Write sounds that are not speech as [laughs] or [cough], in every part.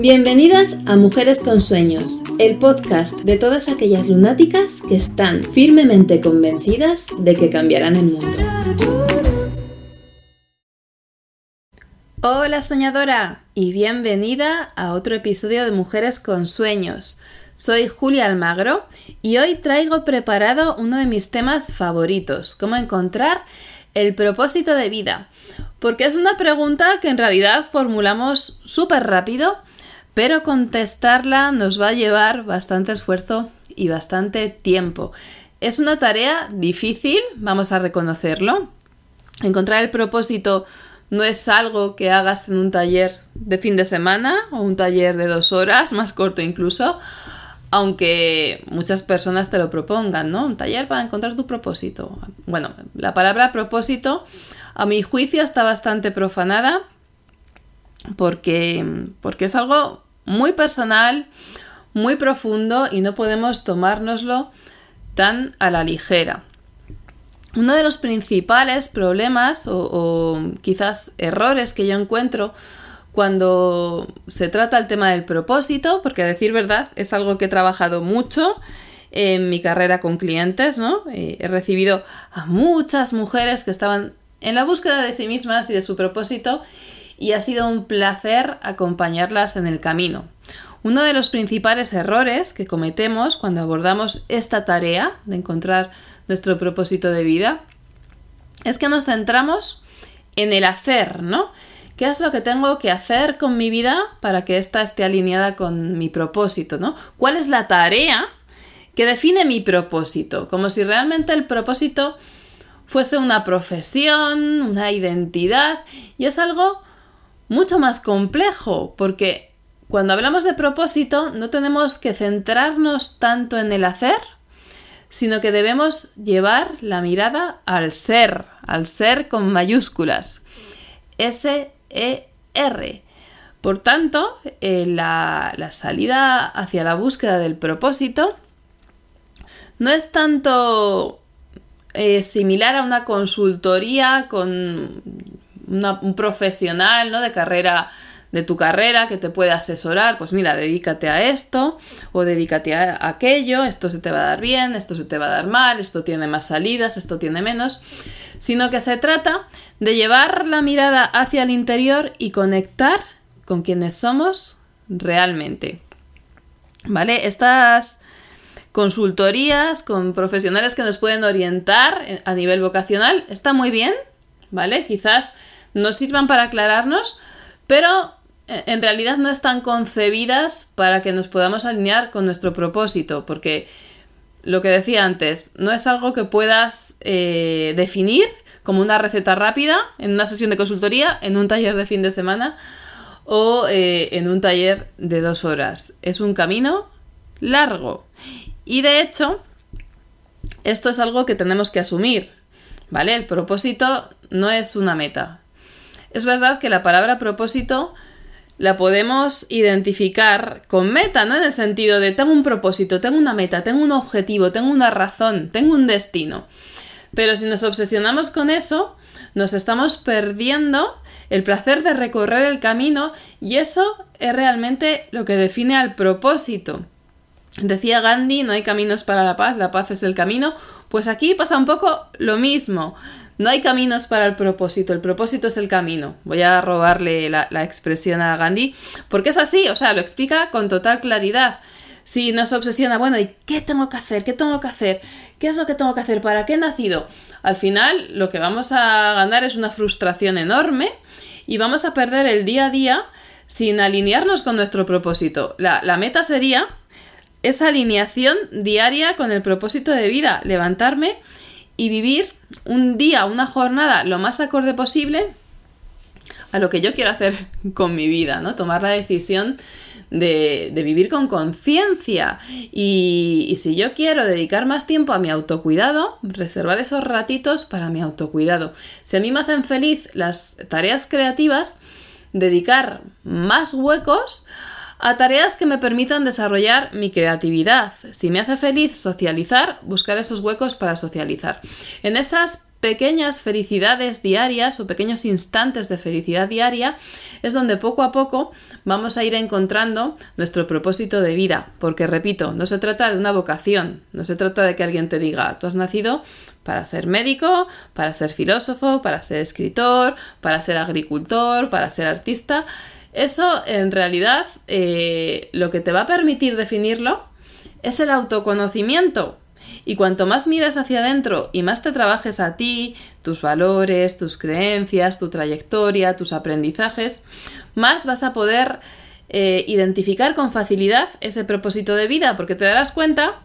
Bienvenidas a Mujeres con Sueños, el podcast de todas aquellas lunáticas que están firmemente convencidas de que cambiarán el mundo. Hola soñadora y bienvenida a otro episodio de Mujeres con Sueños. Soy Julia Almagro y hoy traigo preparado uno de mis temas favoritos, cómo encontrar el propósito de vida, porque es una pregunta que en realidad formulamos súper rápido pero contestarla nos va a llevar bastante esfuerzo y bastante tiempo. Es una tarea difícil, vamos a reconocerlo. Encontrar el propósito no es algo que hagas en un taller de fin de semana o un taller de dos horas, [laughs] más corto incluso, aunque muchas personas te lo propongan, ¿no? Un taller para encontrar tu propósito. Bueno, la palabra propósito, a mi juicio, está bastante profanada porque, porque es algo muy personal, muy profundo y no podemos tomárnoslo tan a la ligera. Uno de los principales problemas o, quizás errores que yo encuentro cuando se trata el tema del propósito, porque a decir verdad es algo que he trabajado mucho en mi carrera con clientes, ¿no? Eh, he recibido a muchas mujeres que estaban en la búsqueda de sí mismas y de su propósito y ha sido un placer acompañarlas en el camino. Uno de los principales errores que cometemos cuando abordamos esta tarea de encontrar nuestro propósito de vida es que nos centramos en el hacer, ¿no? ¿Qué es lo que tengo que hacer con mi vida para que ésta esté alineada con mi propósito, ¿no? ¿Cuál es la tarea que define mi propósito? Como si realmente el propósito fuese una profesión, una identidad, y es algo mucho más complejo, porque cuando hablamos de propósito no tenemos que centrarnos tanto en el hacer, sino que debemos llevar la mirada al ser, al ser con mayúsculas. S-E-R. Por tanto, eh, la, salida hacia la búsqueda del propósito no es tanto eh, similar a una consultoría con un profesional, ¿no? De carrera, de tu carrera que te puede asesorar, pues mira, dedícate a esto o dedícate a aquello, esto se te va a dar bien, esto se te va a dar mal, esto tiene más salidas, esto tiene menos, sino que se trata de llevar la mirada hacia el interior y conectar con quienes somos realmente. ¿Vale? Estas consultorías con profesionales que nos pueden orientar a nivel vocacional está muy bien, ¿vale? Quizás nos sirvan para aclararnos, pero eh, en realidad no están concebidas para que nos podamos alinear con nuestro propósito, porque lo que decía antes, no es algo que puedas eh, definir como una receta rápida en una sesión de consultoría, en un taller de fin de semana o eh, en un taller de dos horas. Es un camino largo. Y de hecho, esto es algo que tenemos que asumir, ¿vale? El propósito no es una meta, es verdad que la palabra propósito la podemos identificar con meta, ¿no? En el sentido de tengo un propósito, tengo una meta, tengo un objetivo, tengo una razón, tengo un destino. Pero si nos obsesionamos con eso, nos estamos perdiendo el placer de recorrer el camino y eso es realmente lo que define al propósito. Decía Gandhi, no hay caminos para la paz, la paz es el camino. Pues aquí pasa un poco lo mismo. No hay caminos para el propósito, el propósito es el camino. Voy a robarle la, expresión a Gandhi, porque es así, o sea, lo explica con total claridad. Si nos obsesiona, bueno, ¿y qué tengo que hacer? ¿Qué tengo que hacer? ¿Qué es lo que tengo que hacer? ¿Para qué he nacido? Al final, lo que vamos a ganar es una frustración enorme y vamos a perder el día a día sin alinearnos con nuestro propósito. La, la meta sería esa alineación diaria con el propósito de vida, levantarme y vivir un día, una jornada lo más acorde posible a lo que yo quiero hacer [laughs] con mi vida, ¿no? Tomar la decisión de, vivir con conciencia. Y, y, si yo quiero dedicar más tiempo a mi autocuidado, reservar esos ratitos para mi autocuidado. Si a mí me hacen feliz las tareas creativas, dedicar más huecos a tareas que me permitan desarrollar mi creatividad. Si me hace feliz socializar, buscar esos huecos para socializar. En esas pequeñas felicidades diarias o pequeños instantes de felicidad diaria es donde poco a poco vamos a ir encontrando nuestro propósito de vida. Porque, repito, no se trata de una vocación, no se trata de que alguien te diga, tú has nacido para ser médico, para ser filósofo, para ser escritor, para ser agricultor, para ser artista. Eso en realidad eh, lo que te va a permitir definirlo es el autoconocimiento. Y cuanto más miras hacia adentro y más te trabajes a ti, tus valores, tus creencias, tu trayectoria, tus aprendizajes, más vas a poder eh, identificar con facilidad ese propósito de vida, porque te darás cuenta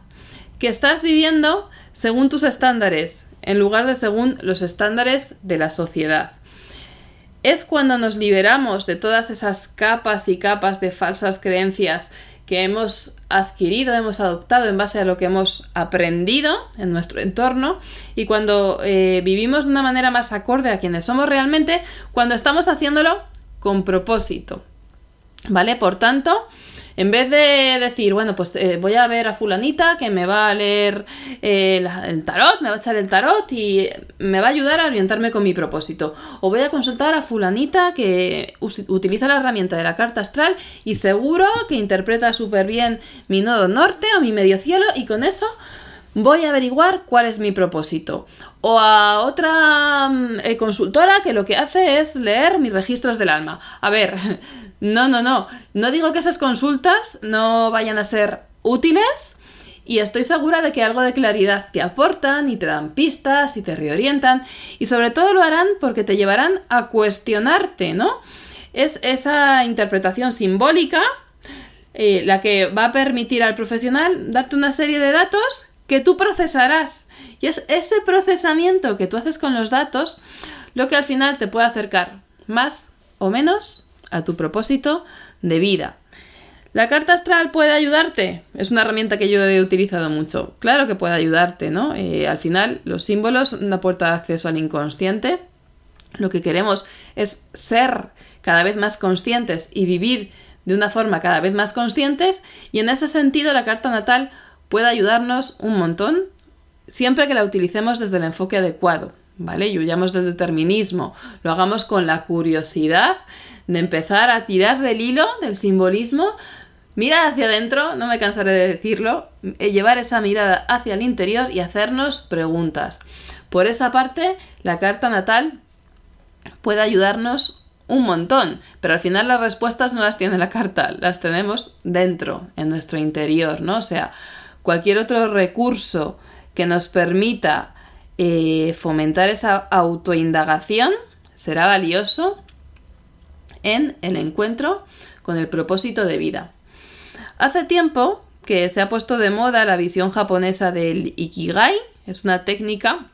que estás viviendo según tus estándares, en lugar de según los estándares de la sociedad. Es cuando nos liberamos de todas esas capas y capas de falsas creencias que hemos adquirido, hemos adoptado en base a lo que hemos aprendido en nuestro entorno y cuando eh, vivimos de una manera más acorde a quienes somos realmente, cuando estamos haciéndolo con propósito. ¿Vale? Por tanto, en vez de decir, bueno, pues eh, voy a ver a fulanita que me va a leer eh, el tarot, me va a echar el tarot y me va a ayudar a orientarme con mi propósito. O voy a consultar a fulanita que utiliza la herramienta de la carta astral y seguro que interpreta súper bien mi nodo norte o mi medio cielo y con eso voy a averiguar cuál es mi propósito. O a otra mm, eh, consultora que lo que hace es leer mis registros del alma. A ver, no, no, no. No digo que esas consultas no vayan a ser útiles y estoy segura de que algo de claridad te aportan y te dan pistas y te reorientan y sobre todo lo harán porque te llevarán a cuestionarte, ¿no? Es esa interpretación simbólica eh, la que va a permitir al profesional darte una serie de datos que tú procesarás. Y es ese procesamiento que tú haces con los datos lo que al final te puede acercar más o menos a tu propósito de vida. ¿La carta astral puede ayudarte? Es una herramienta que yo he utilizado mucho. Claro que puede ayudarte, ¿no? Eh, al final, los símbolos, una puerta de acceso al inconsciente. Lo que queremos es ser cada vez más conscientes y vivir de una forma cada vez más conscientes. Y en ese sentido, la carta natal puede ayudarnos un montón siempre que la utilicemos desde el enfoque adecuado, ¿vale? Y huyamos del determinismo, lo hagamos con la curiosidad de empezar a tirar del hilo, del simbolismo, mirar hacia adentro, no me cansaré de decirlo, eh, llevar esa mirada hacia el interior y hacernos preguntas. Por esa parte, la carta natal puede ayudarnos un montón, pero al final las respuestas no las tiene la carta, las tenemos dentro, en nuestro interior, ¿no? O sea, cualquier otro recurso que nos permita eh, fomentar esa autoindagación será valioso en el encuentro con el propósito de vida. Hace tiempo que se ha puesto de moda la visión japonesa del Ikigai, es una técnica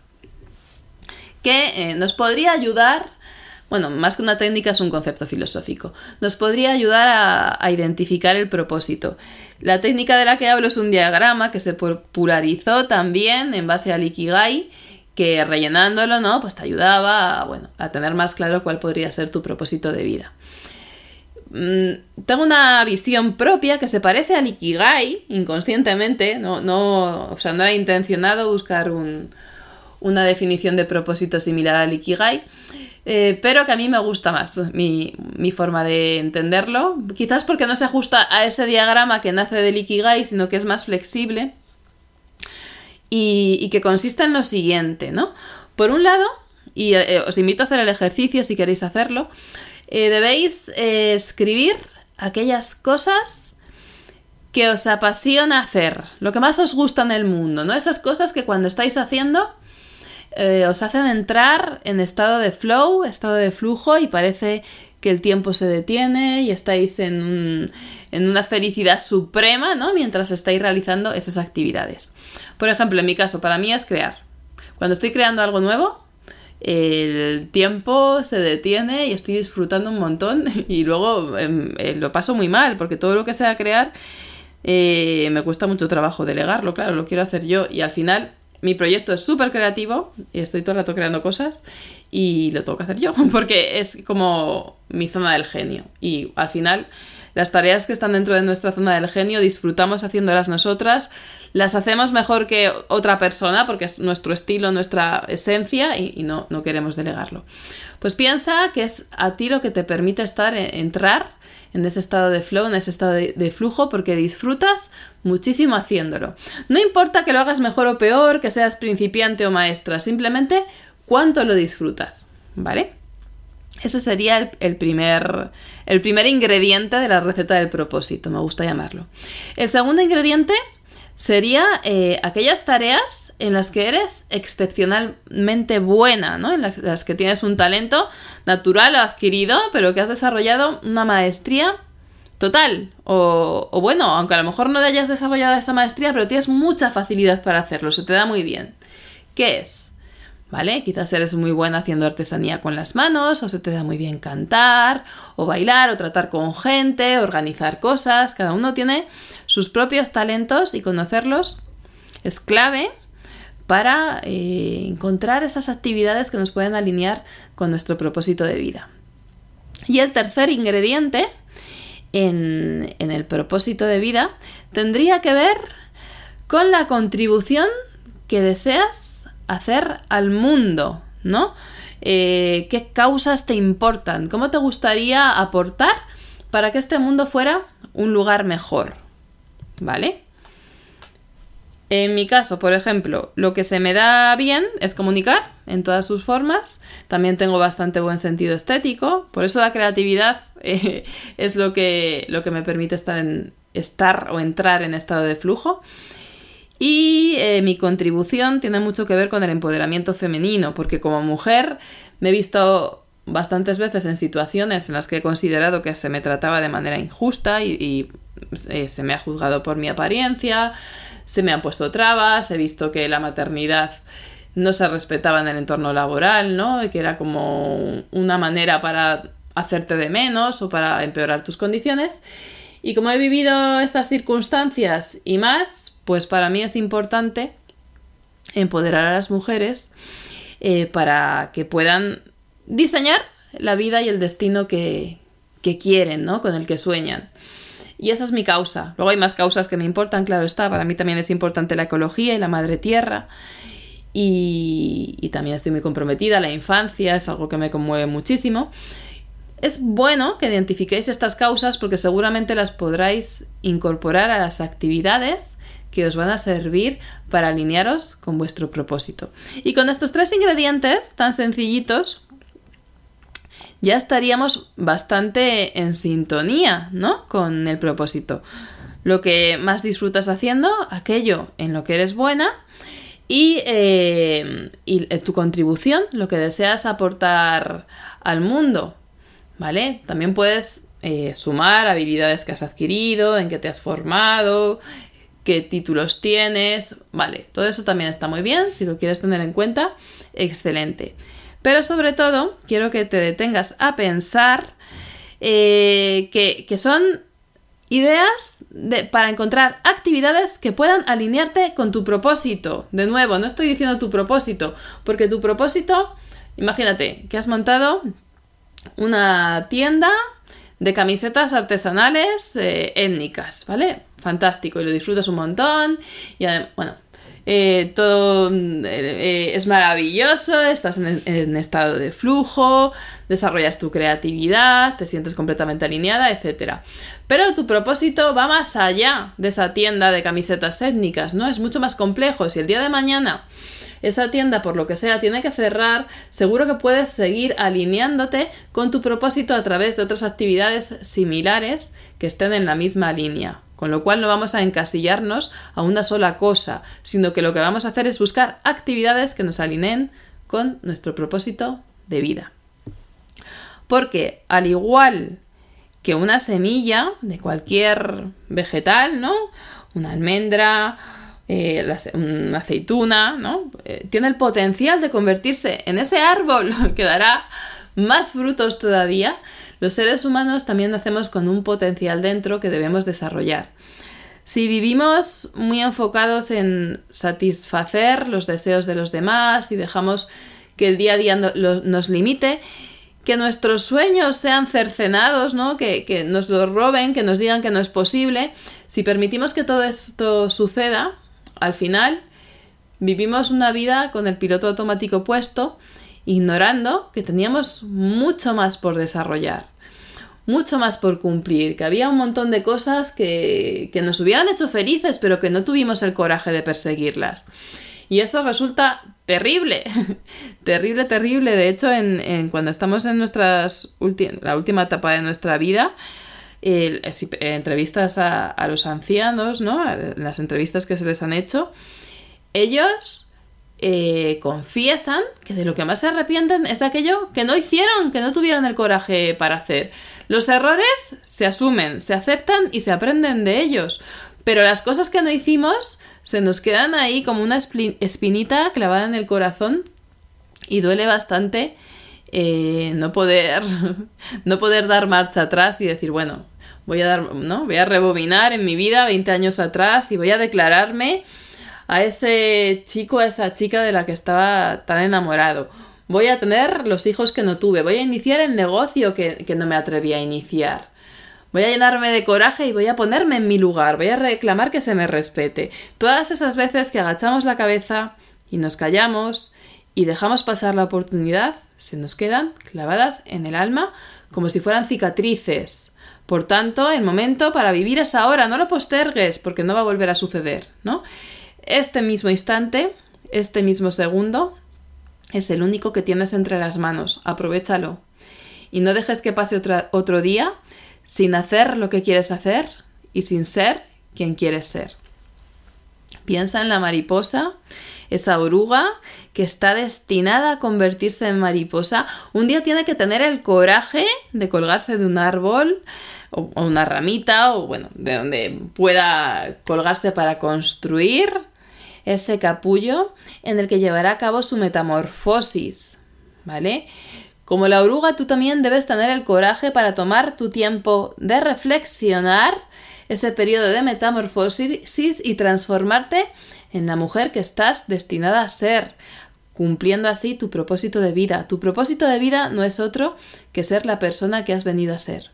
que eh, nos podría ayudar, bueno, más que una técnica es un concepto filosófico, nos podría ayudar a, identificar el propósito. La técnica de la que hablo es un diagrama que se popularizó también en base al Ikigai que rellenándolo, ¿no? Pues te ayudaba bueno, a tener más claro cuál podría ser tu propósito de vida. Mm, tengo una visión propia que se parece a Ikigai inconscientemente, no, no, o sea, no era intencionado buscar una definición de propósito similar al Ikigai, eh, pero que a mí me gusta más mi, forma de entenderlo, quizás porque no se ajusta a ese diagrama que nace del Ikigai, sino que es más flexible y, que consiste en lo siguiente, ¿no? Por un lado, y eh, os invito a hacer el ejercicio si queréis hacerlo, eh, debéis eh, escribir aquellas cosas que os apasiona hacer, lo que más os gusta en el mundo, ¿no? Esas cosas que cuando estáis haciendo eh, os hacen entrar en estado de flow, estado de flujo y parece que el tiempo se detiene y estáis en, en una felicidad suprema, ¿no? Mientras estáis realizando esas actividades. Por ejemplo, en mi caso, para mí es crear. Cuando estoy creando algo nuevo, el tiempo se detiene y estoy disfrutando un montón [laughs] y luego em, eh, lo paso muy mal porque todo lo que sea crear eh, me cuesta mucho trabajo delegarlo, claro, lo quiero hacer yo. Y al final mi proyecto es súper creativo y estoy todo el rato creando cosas y lo tengo que hacer yo [laughs] porque es como mi zona del genio. Y al final las tareas que están dentro de nuestra zona del genio disfrutamos haciéndolas nosotras, las hacemos mejor que otra persona porque es nuestro estilo, nuestra esencia y, no, no, queremos delegarlo. Pues piensa que es a ti lo que te permite estar, e, entrar en ese estado de flow, en ese estado de, flujo, porque disfrutas muchísimo haciéndolo. No importa que lo hagas mejor o peor, que seas principiante o maestra, simplemente cuánto lo disfrutas, ¿vale? Ese sería el, primer, el primer ingrediente de la receta del propósito, me gusta llamarlo. El segundo ingrediente sería eh, aquellas tareas en las que eres excepcionalmente buena, ¿no? En las que tienes un talento natural o adquirido, pero que has desarrollado una maestría total. O, o bueno, aunque a lo mejor no hayas desarrollado esa maestría, pero tienes mucha facilidad para hacerlo, se te da muy bien. ¿Qué es? ¿vale? Quizás eres muy buena haciendo artesanía con las manos, o se te da muy bien cantar, o bailar, o tratar con gente, organizar cosas. Cada uno tiene sus propios talentos y conocerlos es clave para eh, encontrar esas actividades que nos pueden alinear con nuestro propósito de vida. Y el tercer ingrediente en el propósito de vida tendría que ver con la contribución que deseas hacer al mundo, ¿no? Eh, ¿Qué causas te importan? ¿Cómo te gustaría aportar para que este mundo fuera un lugar mejor? ¿Vale? En mi caso, por ejemplo, lo que se me da bien es comunicar en todas sus formas. También tengo bastante buen sentido estético. Por eso la creatividad eh, es lo que, lo que me permite estar, estar o entrar en estado de flujo. Y eh, mi contribución tiene mucho que ver con el empoderamiento femenino, porque como mujer me he visto bastantes veces en situaciones en las que he considerado que se me trataba de manera injusta y, eh, se me ha juzgado por mi apariencia, se me han puesto trabas, he visto que la maternidad no se respetaba en el entorno laboral, ¿no? Que era como una manera para hacerte de menos o para empeorar tus condiciones. Y como he vivido estas circunstancias y más, pues para mí es importante empoderar a las mujeres eh, para que puedan diseñar la vida y el destino que, quieren, ¿no? Con el que sueñan. Y esa es mi causa. Luego hay más causas que me importan, claro está. Para mí también es importante la ecología y la madre tierra. Y, también estoy muy comprometida. La infancia es algo que me conmueve muchísimo. Es bueno que identifiquéis estas causas porque seguramente las podráis incorporar a las actividades que os van a servir para alinearos con vuestro propósito. Y con estos tres ingredientes tan sencillitos, ya estaríamos bastante en sintonía, ¿no? Con el propósito. Lo que más disfrutas haciendo, aquello en lo que eres buena y, eh, eh, tu contribución, lo que deseas aportar al mundo, ¿vale? También puedes eh, sumar habilidades que has adquirido, en que te has formado, qué títulos tienes, vale, todo eso también está muy bien, si lo quieres tener en cuenta, excelente. Pero sobre todo, quiero que te detengas a pensar eh, que, son ideas para encontrar actividades que puedan alinearte con tu propósito. De nuevo, no estoy diciendo tu propósito, porque tu propósito, imagínate que has montado una tienda de camisetas artesanales eh, étnicas, ¿vale? fantástico y lo disfrutas un montón. Y bueno, eh, todo eh, es maravilloso, estás en, estado de flujo, desarrollas tu creatividad, te sientes completamente alineada, etc. Pero tu propósito va más allá de esa tienda de camisetas étnicas, ¿no? Es mucho más complejo. Si el día de mañana esa tienda, por lo que sea, tiene que cerrar, seguro que puedes seguir alineándote con tu propósito a través de otras actividades similares que estén en la misma línea. Con lo cual no vamos a encasillarnos a una sola cosa, sino que lo que vamos a hacer es buscar actividades que nos alineen con nuestro propósito de vida. Porque al igual que una semilla de cualquier vegetal, ¿no? Una almendra, eh, una aceituna, ¿no? Eh, tiene el potencial de convertirse en ese árbol [laughs] que dará más frutos todavía, los seres humanos también nacemos con un potencial dentro que debemos desarrollar. Si vivimos muy enfocados en satisfacer los deseos de los demás y dejamos que el día a día nos limite, que nuestros sueños sean cercenados. Que, que nos los roben, que nos digan que no es posible. Si permitimos que todo esto suceda, al final vivimos una vida con el piloto automático puesto, ignorando que teníamos mucho más por desarrollar, mucho más por cumplir, que había un montón de cosas que, que nos hubieran hecho felices, pero que no tuvimos el coraje de perseguirlas. Y eso resulta terrible, [laughs] terrible, terrible. De hecho, en, cuando estamos en nuestras la última etapa de nuestra vida, entrevistas a, los ancianos, ¿no? Las entrevistas que se les han hecho, ellos eh, confiesan que de lo que más se arrepienten es de aquello que no hicieron, que no tuvieron el coraje para hacer. Los errores se asumen, se aceptan y se aprenden de ellos. Pero las cosas que no hicimos se nos quedan ahí como una espinita clavada en el corazón y duele bastante eh, no poder [laughs] no poder dar marcha atrás y decir bueno voy a dar no voy a rebobinar en mi vida 20 años atrás y voy a declararme a ese chico a esa chica de la que estaba tan enamorado voy a tener los hijos que no tuve voy a iniciar el negocio que, que no me atreví a iniciar Voy a llenarme de coraje y voy a ponerme en mi lugar, voy a reclamar que se me respete. Todas esas veces que agachamos la cabeza y nos callamos y dejamos pasar la oportunidad, se nos quedan clavadas en el alma como si fueran cicatrices. Por tanto, el momento para vivir es ahora, no lo postergues porque no va a volver a suceder, ¿no? Este mismo instante, este mismo segundo, es el único que tienes entre las manos. Aprovechalo. Y no dejes que pase otro día sin hacer lo que quieres hacer y sin ser quien quieres ser. Piensa en la mariposa, esa oruga que está destinada a convertirse en mariposa. Un día tiene que tener el coraje de colgarse de un árbol o, una ramita o bueno, de donde pueda colgarse para construir ese capullo en el que llevará a cabo su metamorfosis. ¿Vale? Como la oruga, tú también debes tener el coraje para tomar tu tiempo de reflexionar ese periodo de metamorfosis y transformarte en la mujer que estás destinada a ser, cumpliendo así tu propósito de vida. Tu propósito de vida no es otro que ser la persona que has venido a ser.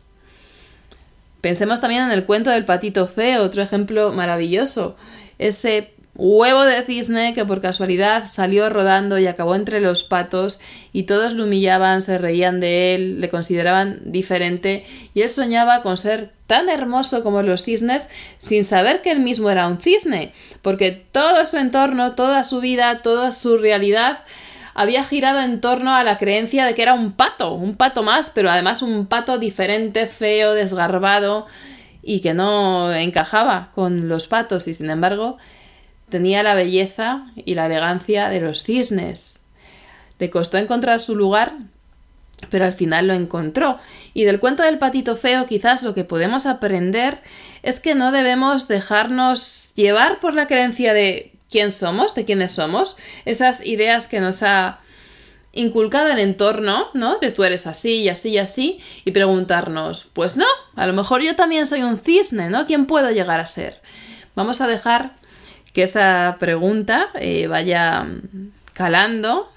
Pensemos también en el cuento del patito feo, otro ejemplo maravilloso. Ese huevo de cisne que por casualidad salió rodando y acabó entre los patos y todos lo humillaban, se reían de él, le consideraban diferente y él soñaba con ser tan hermoso como los cisnes sin saber que él mismo era un cisne, porque todo su entorno, toda su vida, toda su realidad había girado en torno a la creencia de que era un pato, un pato más, pero además un pato diferente, feo, desgarbado y que no encajaba con los patos y sin embargo tenía la belleza y la elegancia de los cisnes. Le costó encontrar su lugar, pero al final lo encontró. Y del cuento del patito feo quizás lo que podemos aprender es que no debemos dejarnos llevar por la creencia de quién somos, de quiénes somos, esas ideas que nos ha inculcado el entorno, ¿no? De tú eres así y así y así, y preguntarnos, pues no, a lo mejor yo también soy un cisne, ¿no? ¿Quién puedo llegar a ser? Vamos a dejar que esa pregunta eh, vaya calando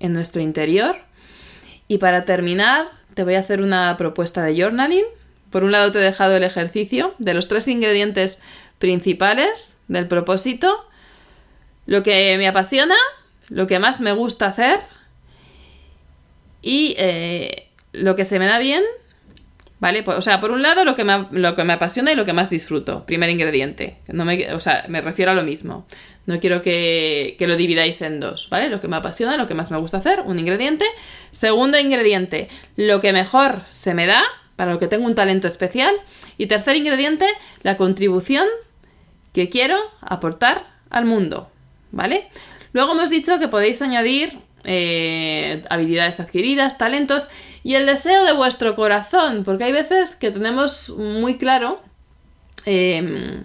en nuestro interior. Y para terminar, te voy a hacer una propuesta de journaling. Por un lado te he dejado el ejercicio de los tres ingredientes principales del propósito, lo que me apasiona, lo que más me gusta hacer y eh, lo que se me da bien ¿Vale? Pues, o sea, por un lado, lo que, me, lo que me apasiona y lo que más disfruto. Primer ingrediente. No me, o sea, me refiero a lo mismo. No quiero que, que, lo dividáis en dos, ¿vale? Lo que me apasiona, lo que más me gusta hacer, un ingrediente. Segundo ingrediente, lo que mejor se me da, para lo que tengo un talento especial. Y tercer ingrediente, la contribución que quiero aportar al mundo, ¿vale? Luego hemos dicho que podéis añadir eh, habilidades adquiridas, talentos y el deseo de vuestro corazón, porque hay veces que tenemos muy claro em,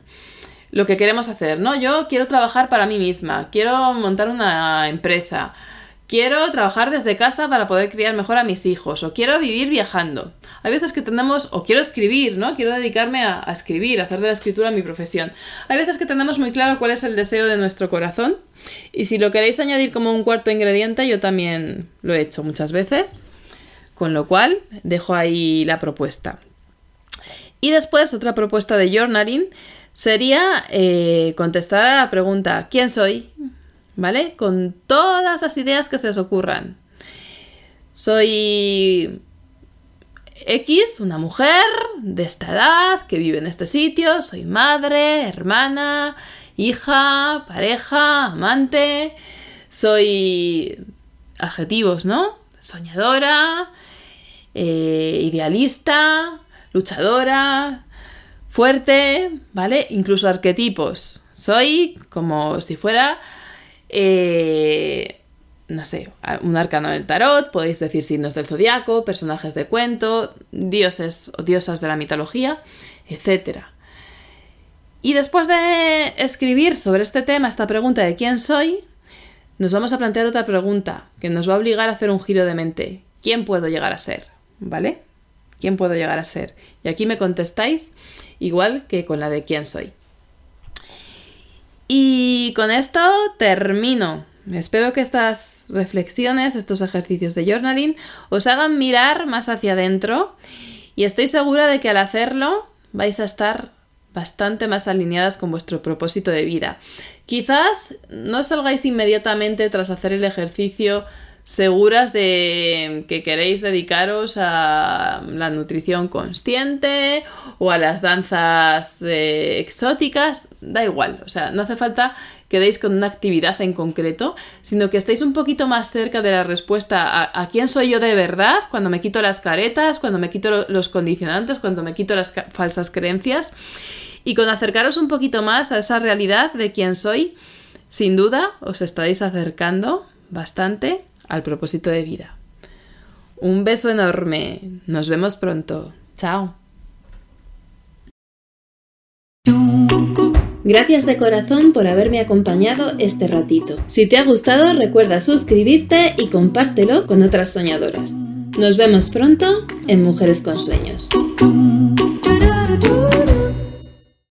lo que queremos hacer, ¿no? Yo quiero trabajar para mí misma, quiero montar una empresa, quiero trabajar desde casa para poder criar mejor a mis hijos, o quiero vivir viajando. Hay veces que tenemos, o quiero escribir, ¿no? Quiero dedicarme a, escribir, a hacer de la escritura mi profesión. Hay veces que tenemos muy claro cuál es el deseo de nuestro corazón y si lo queréis añadir como un cuarto ingrediente, yo también lo he hecho muchas veces. Con lo cual, dejo ahí la propuesta. Y después, otra propuesta de journaling sería eh, contestar a la pregunta ¿quién soy? ¿Vale? Con todas las ideas que se os ocurran. Soy X, una mujer de esta edad que vive en este sitio, soy madre, hermana, hija, pareja, amante, soy adjetivos, ¿no? Soñadora, eh, idealista, luchadora, fuerte, ¿vale? Incluso arquetipos. Soy como si fuera, eh, no sé, un arcano del tarot, podéis decir signos del zodiaco, personajes de cuento, dioses o diosas de la mitología, etc. Y después de escribir sobre este tema, esta pregunta de quién soy, nos vamos a plantear otra pregunta que nos va a obligar a hacer un giro de mente. ¿Quién puedo llegar a ser? ¿Vale? ¿Quién puedo llegar a ser? Y aquí me contestáis igual que con la de quién soy. Y con esto termino. Espero que estas reflexiones, estos ejercicios de journaling, os hagan mirar más hacia adentro y estoy segura de que al hacerlo vais a estar bastante más alineadas con vuestro propósito de vida. Quizás no salgáis inmediatamente tras hacer el ejercicio seguras de que queréis dedicaros a la nutrición consciente o a las danzas eh, exóticas, da igual, o sea, no hace falta que deis con una actividad en concreto, sino que estéis un poquito más cerca de la respuesta a, quién soy yo de verdad cuando me quito las caretas, cuando me quito los condicionantes, cuando me quito las falsas creencias. Y con acercaros un poquito más a esa realidad de quién soy, sin duda os estaréis acercando bastante al propósito de vida. Un beso enorme. Nos vemos pronto. Chao. Gracias de corazón por haberme acompañado este ratito. Si te ha gustado, recuerda suscribirte y compártelo con otras soñadoras. Nos vemos pronto en Mujeres con Sueños.